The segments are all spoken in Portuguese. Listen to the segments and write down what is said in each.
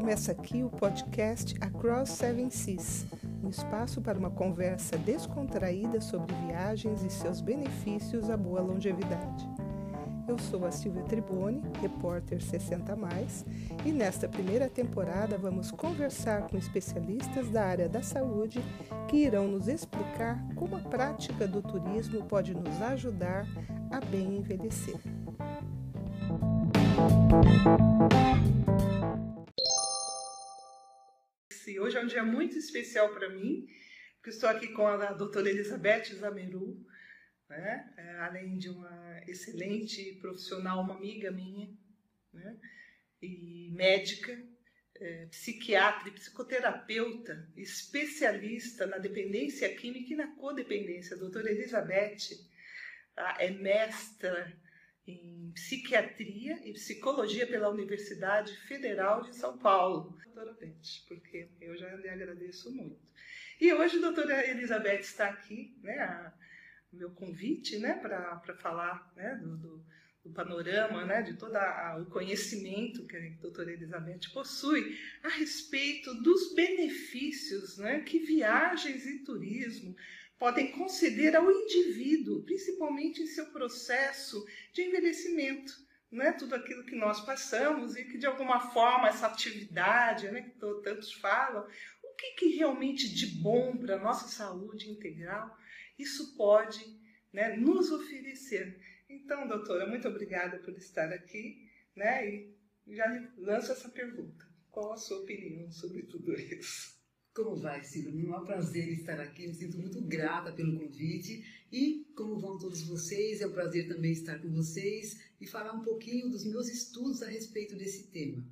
Começa aqui o podcast Across Seven Seas, um espaço para uma conversa descontraída sobre viagens e seus benefícios à boa longevidade. Eu sou a Silvia Tribone, repórter 60 mais, e nesta primeira temporada vamos conversar com especialistas da área da saúde que irão nos explicar como a prática do turismo pode nos ajudar a bem envelhecer. Hoje é um dia muito especial para mim, porque estou aqui com a doutora Elizabeth Zameru, né? É, além de uma excelente profissional, uma amiga minha, né? e médica, é, psiquiatra e psicoterapeuta, especialista na dependência química e na codependência. A doutora Elizabeth tá? é mestra em psiquiatria e psicologia pela Universidade Federal de São Paulo. Doutora Beth, porque eu já lhe agradeço muito. E hoje a doutora Elizabeth está aqui, né, a, meu convite, né, para falar né, do, do, do, panorama, né, de todo o conhecimento que a doutora Elizabeth possui a respeito dos benefícios né, que viagens e turismo podem conceder ao indivíduo, principalmente em seu processo de envelhecimento. Né? Tudo aquilo que nós passamos e que, de alguma forma, essa atividade né, que tantos falam, o que, que realmente de bom para a nossa saúde integral isso pode né, nos oferecer. Então, doutora, muito obrigada por estar aqui né, e já lanço essa pergunta. Qual a sua opinião sobre tudo isso? Como vai, Silvia? É um prazer estar aqui, me sinto muito grata pelo convite. E como vão todos vocês, é um prazer também estar com vocês e falar um pouquinho dos meus estudos a respeito desse tema.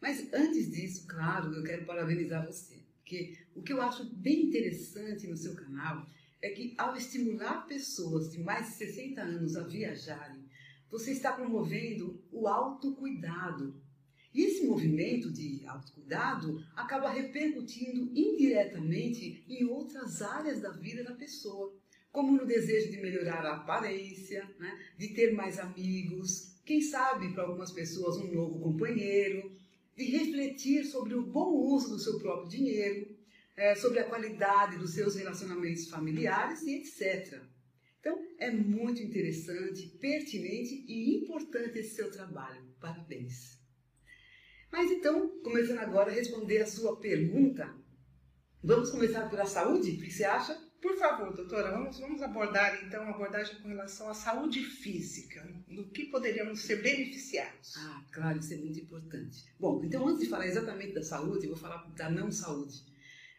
Mas antes disso, claro, eu quero parabenizar você, porque o que eu acho bem interessante no seu canal é que ao estimular pessoas de mais de 60 anos a viajarem, você está promovendo o autocuidado esse movimento de autocuidado acaba repercutindo indiretamente em outras áreas da vida da pessoa, como no desejo de melhorar a aparência, né? de ter mais amigos, quem sabe para algumas pessoas um novo companheiro, de refletir sobre o bom uso do seu próprio dinheiro, é, sobre a qualidade dos seus relacionamentos familiares e etc. Então, é muito interessante, pertinente e importante esse seu trabalho. Parabéns! Mas então, começando agora a responder a sua pergunta, vamos começar pela saúde? O que você acha? Por favor, doutora, vamos, vamos abordar então a abordagem com relação à saúde física, no que poderíamos ser beneficiados. Ah, claro, isso é muito importante. Bom, então antes de falar exatamente da saúde, eu vou falar da não saúde.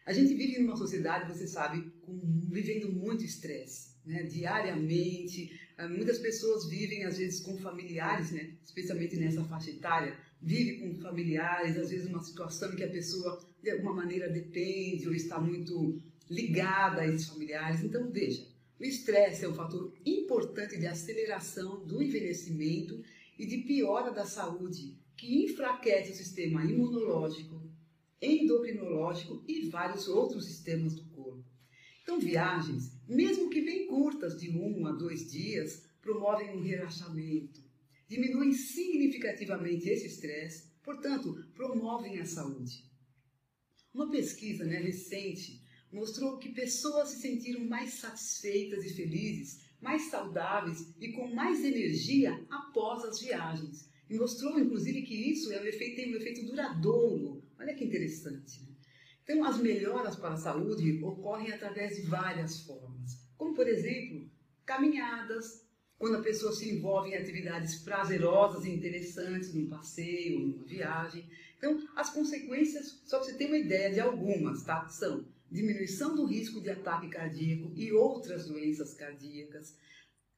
A gente vive numa sociedade, você sabe, com, vivendo muito estresse, né? diariamente. Ah, muitas pessoas vivem, às vezes, com familiares, né? especialmente nessa faixa etária, vive com familiares, às vezes uma situação em que a pessoa de alguma maneira depende ou está muito ligada a esses familiares. Então, veja, o estresse é um fator importante de aceleração do envelhecimento e de piora da saúde, que enfraquece o sistema imunológico, endocrinológico e vários outros sistemas do corpo. Então, viagens, mesmo que bem curtas, de um a dois dias, promovem um relaxamento, diminuem significativamente esse estresse, portanto, promovem a saúde. Uma pesquisa né, recente mostrou que pessoas se sentiram mais satisfeitas e felizes, mais saudáveis e com mais energia após as viagens. E mostrou, inclusive, que isso é um efeito, tem um efeito duradouro. Olha que interessante. Né? Então, as melhoras para a saúde ocorrem através de várias formas, como, por exemplo, caminhadas, quando a pessoa se envolve em atividades prazerosas e interessantes, num passeio, numa viagem. Então, as consequências, só para você ter uma ideia de algumas, tá? São diminuição do risco de ataque cardíaco e outras doenças cardíacas,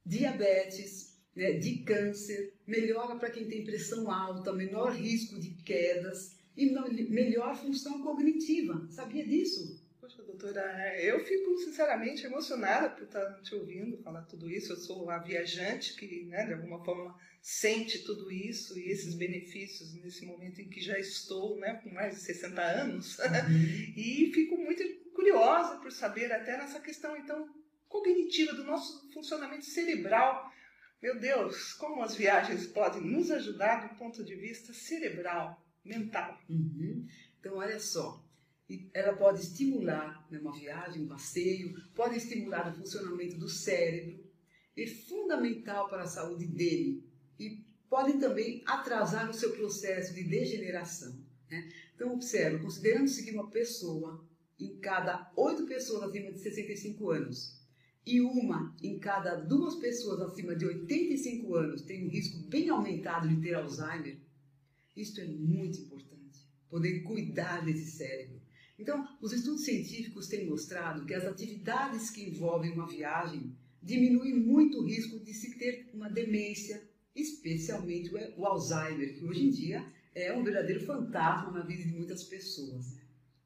diabetes, né, de câncer, melhora para quem tem pressão alta, menor risco de quedas e melhor função cognitiva. Sabia disso? Poxa, doutora, é, eu fico sinceramente emocionada por estar te ouvindo falar tudo isso. Eu sou a viajante que, né, de alguma forma, sente tudo isso e esses benefícios nesse momento em que já estou né, com mais de 60 anos. Uhum. e fico muito curiosa por saber, até nessa questão, então, cognitiva, do nosso funcionamento cerebral. Meu Deus, como as viagens podem nos ajudar do ponto de vista cerebral. mental. Uhum. Então, olha só, ela pode estimular né, uma viagem, um passeio, pode estimular o funcionamento do cérebro, é fundamental para a saúde dele e pode também atrasar o seu processo de degeneração. Né? Então, observe, considerando-se que uma pessoa em cada oito pessoas acima de 65 anos e uma em cada duas pessoas acima de 85 anos tem um risco bem aumentado de ter Alzheimer, isto é muito importante, poder cuidar desse cérebro. Então, os estudos científicos têm mostrado que as atividades que envolvem uma viagem diminuem muito o risco de se ter uma demência, especialmente o Alzheimer, que hoje em dia é um verdadeiro fantasma na vida de muitas pessoas. Né?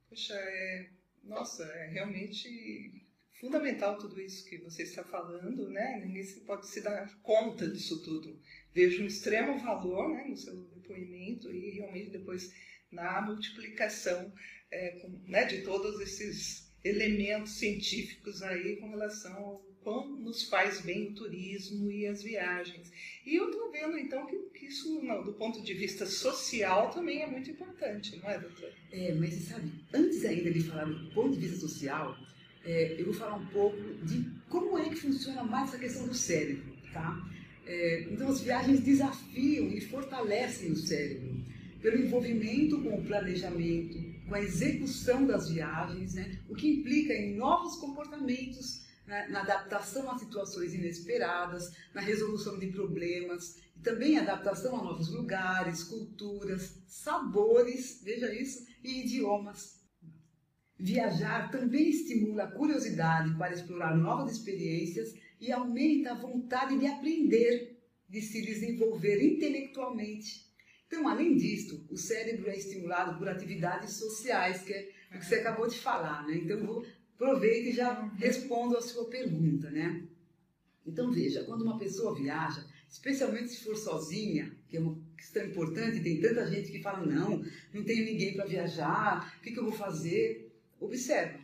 Poxa, é, nossa, é realmente fundamental tudo isso que você está falando, né? Ninguém pode se dar conta disso tudo. Vejo um extremo valor né, no seu depoimento e realmente depois na multiplicação é, com, né, de todos esses elementos científicos aí com relação ao quão nos faz bem o turismo e as viagens. E eu estou vendo então que, que isso, não, do ponto de vista social, também é muito importante, não é, doutor? É, mas você sabe, antes ainda de falar do ponto de vista social, é, eu vou falar um pouco de como é que funciona mais essa questão do cérebro, tá? É, então, as viagens desafiam e fortalecem o cérebro pelo envolvimento com o planejamento, com a execução das viagens, né? o que implica em novos comportamentos, né? na adaptação a situações inesperadas, na resolução de problemas, e também adaptação a novos lugares, culturas, sabores, veja isso, e idiomas. Viajar também estimula a curiosidade para explorar novas experiências e aumenta a vontade de aprender, de se desenvolver intelectualmente então, além disto, o cérebro é estimulado por atividades sociais, que é o que você acabou de falar, né? Então, vou aproveito e já respondo a sua pergunta, né? Então, veja, quando uma pessoa viaja, especialmente se for sozinha, que é uma questão importante, tem tanta gente que fala, não, não tenho ninguém para viajar, o que, que eu vou fazer? Observa,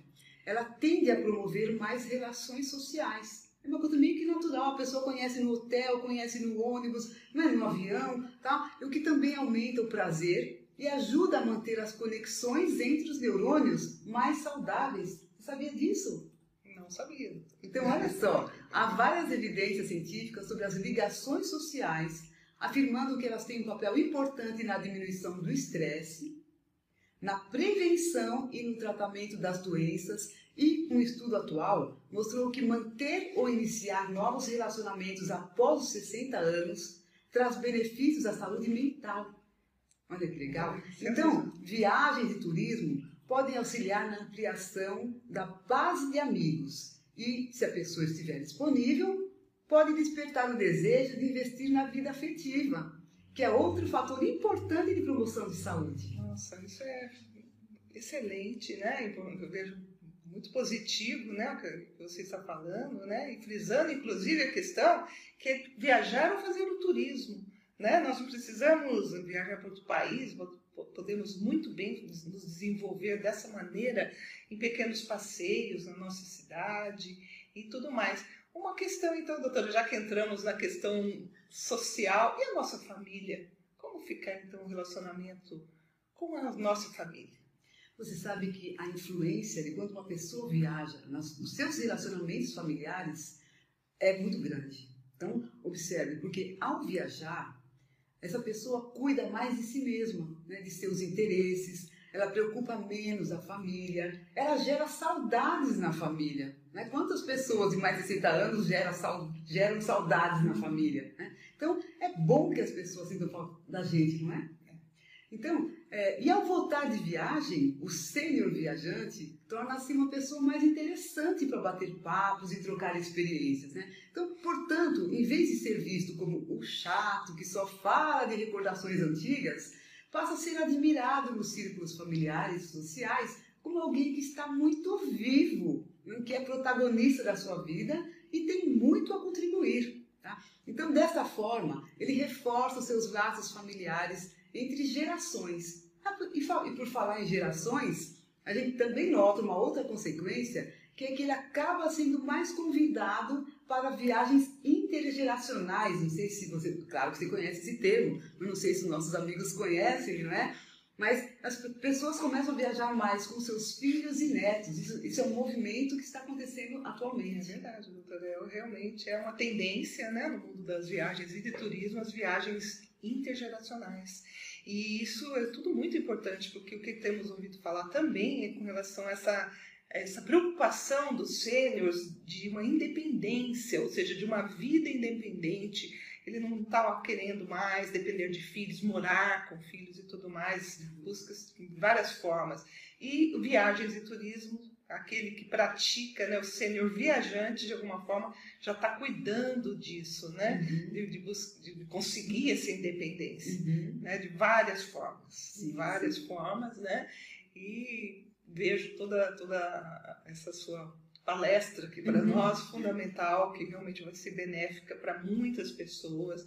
ela tende a promover mais relações sociais é uma coisa meio que natural, a pessoa conhece no hotel, conhece no ônibus, não é no avião, tá? o que também aumenta o prazer e ajuda a manter as conexões entre os neurônios mais saudáveis. Você sabia disso? Não sabia. Então, olha só, há várias evidências científicas sobre as ligações sociais, afirmando que elas têm um papel importante na diminuição do estresse, na prevenção e no tratamento das doenças e um estudo atual mostrou que manter ou iniciar novos relacionamentos após os 60 anos traz benefícios à saúde mental. Olha que legal. Então, viagens e turismo podem auxiliar na ampliação da base de amigos e, se a pessoa estiver disponível, pode despertar o desejo de investir na vida afetiva, que é outro fator importante de promoção de saúde. Nossa, isso é excelente, né? Eu vejo muito positivo, né, que você está falando, né, e frisando inclusive a questão que é viajar ou fazer o turismo, né? Nós não precisamos viajar para outro país, podemos muito bem nos desenvolver dessa maneira em pequenos passeios na nossa cidade e tudo mais. Uma questão então, doutora, já que entramos na questão social e a nossa família, como ficar então o relacionamento com a nossa família? Você sabe que a influência de quando uma pessoa viaja nos seus relacionamentos familiares é muito grande. Então, observe, porque ao viajar, essa pessoa cuida mais de si mesma, né, de seus interesses, ela preocupa menos a família, ela gera saudades na família. Né? Quantas pessoas de mais de 60 anos geram, geram saudades na família? Né? Então, é bom que as pessoas sintam falta da gente, não é? Então, é, e ao voltar de viagem, o sênior viajante torna-se uma pessoa mais interessante para bater papos e trocar experiências. Né? Então, portanto, em vez de ser visto como o chato que só fala de recordações antigas, passa a ser admirado nos círculos familiares e sociais como alguém que está muito vivo, que é protagonista da sua vida e tem muito a contribuir. Tá? Então, dessa forma, ele reforça os seus laços familiares entre gerações. Ah, e por falar em gerações, a gente também nota uma outra consequência, que é que ele acaba sendo mais convidado para viagens intergeracionais. Não sei se você, claro que você conhece esse termo, mas não sei se nossos amigos conhecem, não é? Mas as pessoas começam a viajar mais com seus filhos e netos. Isso, isso é um movimento que está acontecendo atualmente. É verdade, doutora. Eu, realmente é uma tendência né, no mundo das viagens e de turismo, as viagens intergeracionais. E isso é tudo muito importante, porque o que temos ouvido falar também é com relação a essa, essa preocupação dos sêniores de uma independência, ou seja, de uma vida independente. Ele não estava tá querendo mais depender de filhos, morar com filhos e tudo mais, busca várias formas. E viagens e turismo aquele que pratica, né, o sênior viajante, de alguma forma, já está cuidando disso, né, uhum. de, de, de, conseguir essa independência, uhum. né, de várias formas, sim, de várias sim. formas, né, e vejo toda, toda essa sua palestra que para uhum. nós fundamental, que realmente vai ser benéfica para muitas pessoas,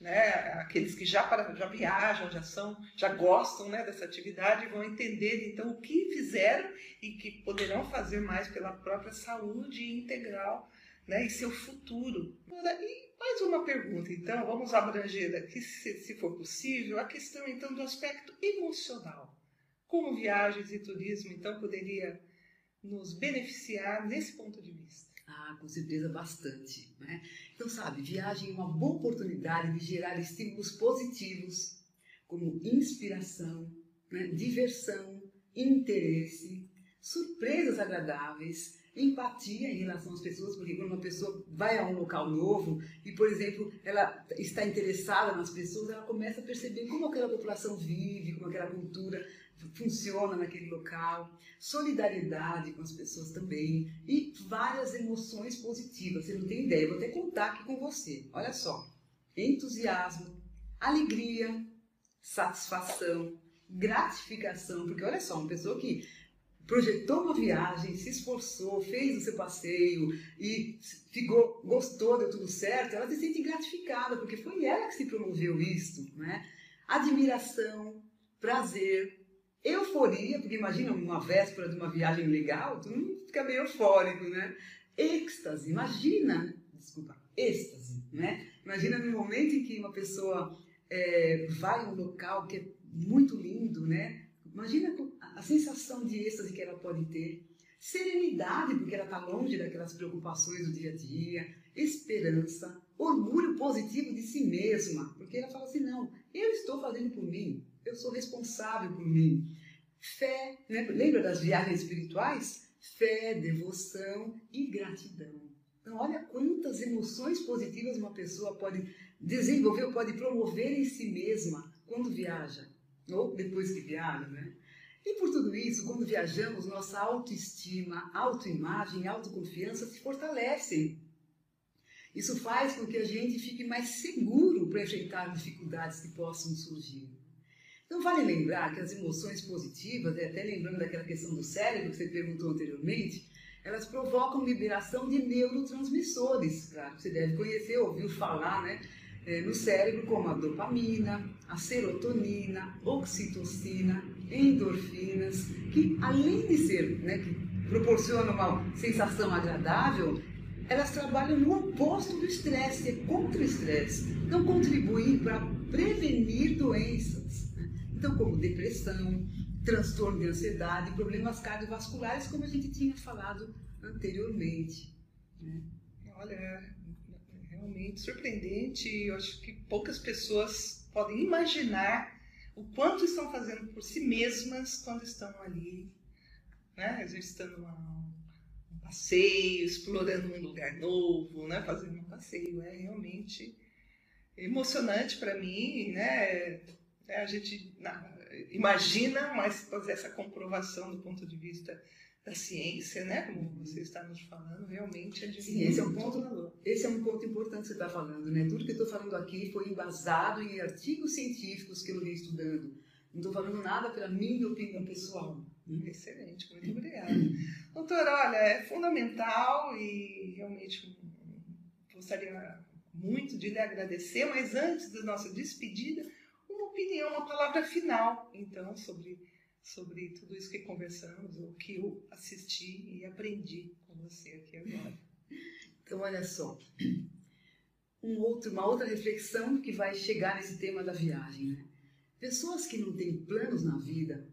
né, aqueles que já, para, já viajam, já são, já gostam né, dessa atividade, vão entender então o que fizeram e que poderão fazer mais pela própria saúde integral né, e seu futuro. E mais uma pergunta, então, vamos abranger aqui, se, se for possível, a questão então do aspecto emocional. Como viagens e turismo, então, poderia nos beneficiar nesse ponto de vista? Ah, com certeza bastante. Né? Então, sabe, viagem é uma boa oportunidade de gerar estímulos positivos, como inspiração, né? diversão, interesse, surpresas agradáveis, empatia em relação às pessoas, porque quando uma pessoa vai a um local novo e, por exemplo, ela está interessada nas pessoas, ela começa a perceber como aquela população vive, como aquela cultura funciona naquele local, solidariedade com as pessoas também e várias emoções positivas. Você não tem ideia, vou até contar aqui com você. Olha só: entusiasmo, alegria, satisfação, gratificação, porque olha só, uma pessoa que projetou uma viagem, se esforçou, fez o seu passeio e ficou, gostou, deu tudo certo, ela se sente gratificada, porque foi ela que se promoveu isso, né? Admiração, prazer, Euforia, porque imagina uma véspera de uma viagem legal, tu não fica meio eufórico, né? Êxtase, imagina, desculpa, êxtase, né? Imagina no momento em que uma pessoa é, vai a um local que é muito lindo, né? Imagina a sensação de êxtase que ela pode ter. Serenidade, porque ela está longe daquelas preocupações do dia a dia. Esperança, orgulho positivo de si mesma, porque ela fala assim: não, eu estou fazendo por mim, eu sou responsável por mim. Fé, né? lembra das viagens espirituais? Fé, devoção e gratidão. Então, olha quantas emoções positivas uma pessoa pode desenvolver pode promover em si mesma quando viaja, ou depois que viaja, né? E por tudo isso, quando viajamos, nossa autoestima, autoimagem, autoconfiança se fortalecem. Isso faz com que a gente fique mais seguro para enfrentar dificuldades que possam surgir. Então, vale lembrar que as emoções positivas, até lembrando daquela questão do cérebro que você perguntou anteriormente, elas provocam liberação de neurotransmissores, claro, você deve conhecer, ouviu falar, né? É, no cérebro, como a dopamina, a serotonina, oxitocina, endorfinas, que além de ser, né, que proporcionam uma sensação agradável, elas trabalham no oposto do estresse, é contra o estresse. Então, contribuem para prevenir doenças então, como depressão, transtorno de ansiedade, problemas cardiovasculares, como a gente tinha falado anteriormente. Né? Olha, realmente surpreendente. Eu acho que poucas pessoas podem imaginar o quanto estão fazendo por si mesmas quando estão ali, né? exercitando uma, um passeio, explorando um lugar novo, né? fazendo um passeio. É realmente emocionante para mim, né? É, a gente imagina, mas fazer essa comprovação do ponto de vista da ciência, né? Como você está nos falando, realmente é de Sim, esse é um ponto. Esse é um ponto importante que você está falando, né? Tudo que eu estou falando aqui foi embasado em artigos científicos que eu li estudando. Não estou falando nada pela minha opinião pessoal. Excelente, muito obrigada. Doutora, olha, é fundamental e realmente gostaria muito de lhe agradecer, mas antes da nossa despedida, opinião, uma palavra final, então, sobre, sobre tudo isso que conversamos, o que eu assisti e aprendi com você aqui agora. Então, olha só, um outro, uma outra reflexão que vai chegar nesse tema da viagem. Né? Pessoas que não têm planos na vida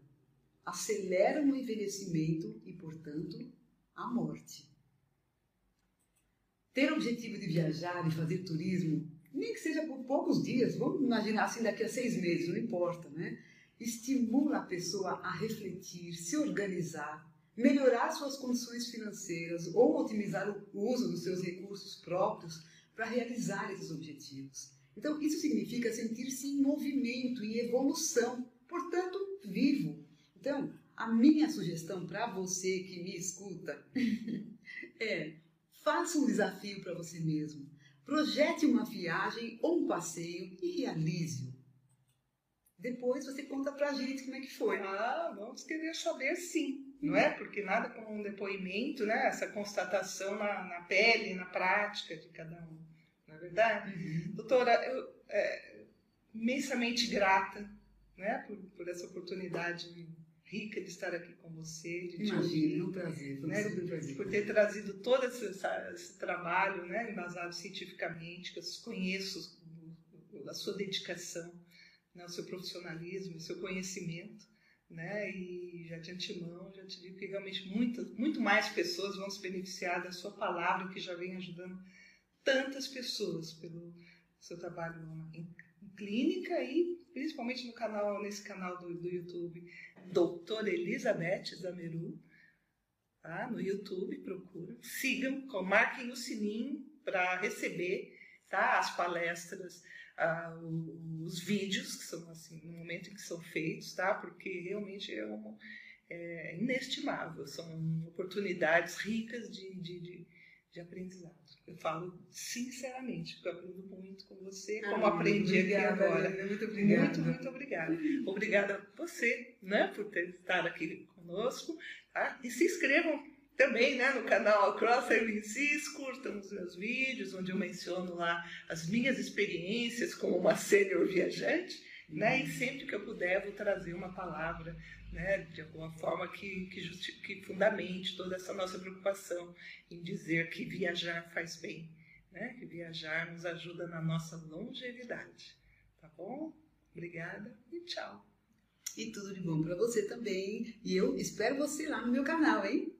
aceleram o envelhecimento e, portanto, a morte. Ter o objetivo de viajar e fazer turismo, nem que seja por poucos dias, vamos imaginar assim daqui a seis meses, não importa, né? Estimula a pessoa a refletir, se organizar, melhorar suas condições financeiras ou otimizar o uso dos seus recursos próprios para realizar esses objetivos. Então, isso significa sentir-se em movimento, em evolução, portanto, vivo. Então, a minha sugestão para você que me escuta é: faça um desafio para você mesmo. Projete uma viagem ou um passeio e realize-o. Depois você conta para a gente como é que foi. Ah, vamos querer saber sim, não é? Porque nada como um depoimento, né? Essa constatação na, na pele, na prática de cada um, não é verdade? Uhum. Doutora, eu é, imensamente grata, né? Por, por essa oportunidade rica de estar aqui com você. De Imagina, é um prazer. Né, prazer. Por ter trazido todo esse, esse trabalho né, embasado cientificamente, que eu conheço a sua dedicação, né, o seu profissionalismo, o seu conhecimento. Né, e já de antemão, já te digo que realmente muitas, muito mais pessoas vão se beneficiar da sua palavra, que já vem ajudando tantas pessoas pelo seu trabalho em, em clínica e principalmente no canal, nesse canal do, do YouTube doutora Elizabeth Zameru, tá? no YouTube, procura. Sigam, marquem o sininho para receber tá? as palestras, ah, os vídeos, que são assim, no momento em que são feitos, tá? porque realmente é, um, é inestimável, são oportunidades ricas de, de, de, de aprendizado. Eu falo sinceramente, porque eu aprendo muito com você, como ah, aprendi obrigada, aqui agora. Muito obrigada. Muito, muito obrigada. Obrigada a você, né, por ter estado aqui conosco. Tá? E se inscrevam também né, no canal Cross MCs, curtam os meus vídeos, onde eu menciono lá as minhas experiências como uma sênior viajante. Né? E sempre que eu puder, vou trazer uma palavra né, de alguma forma que, que, que fundamente toda essa nossa preocupação em dizer que viajar faz bem, né, que viajar nos ajuda na nossa longevidade. Tá bom? Obrigada e tchau. E tudo de bom para você também. E eu espero você lá no meu canal, hein?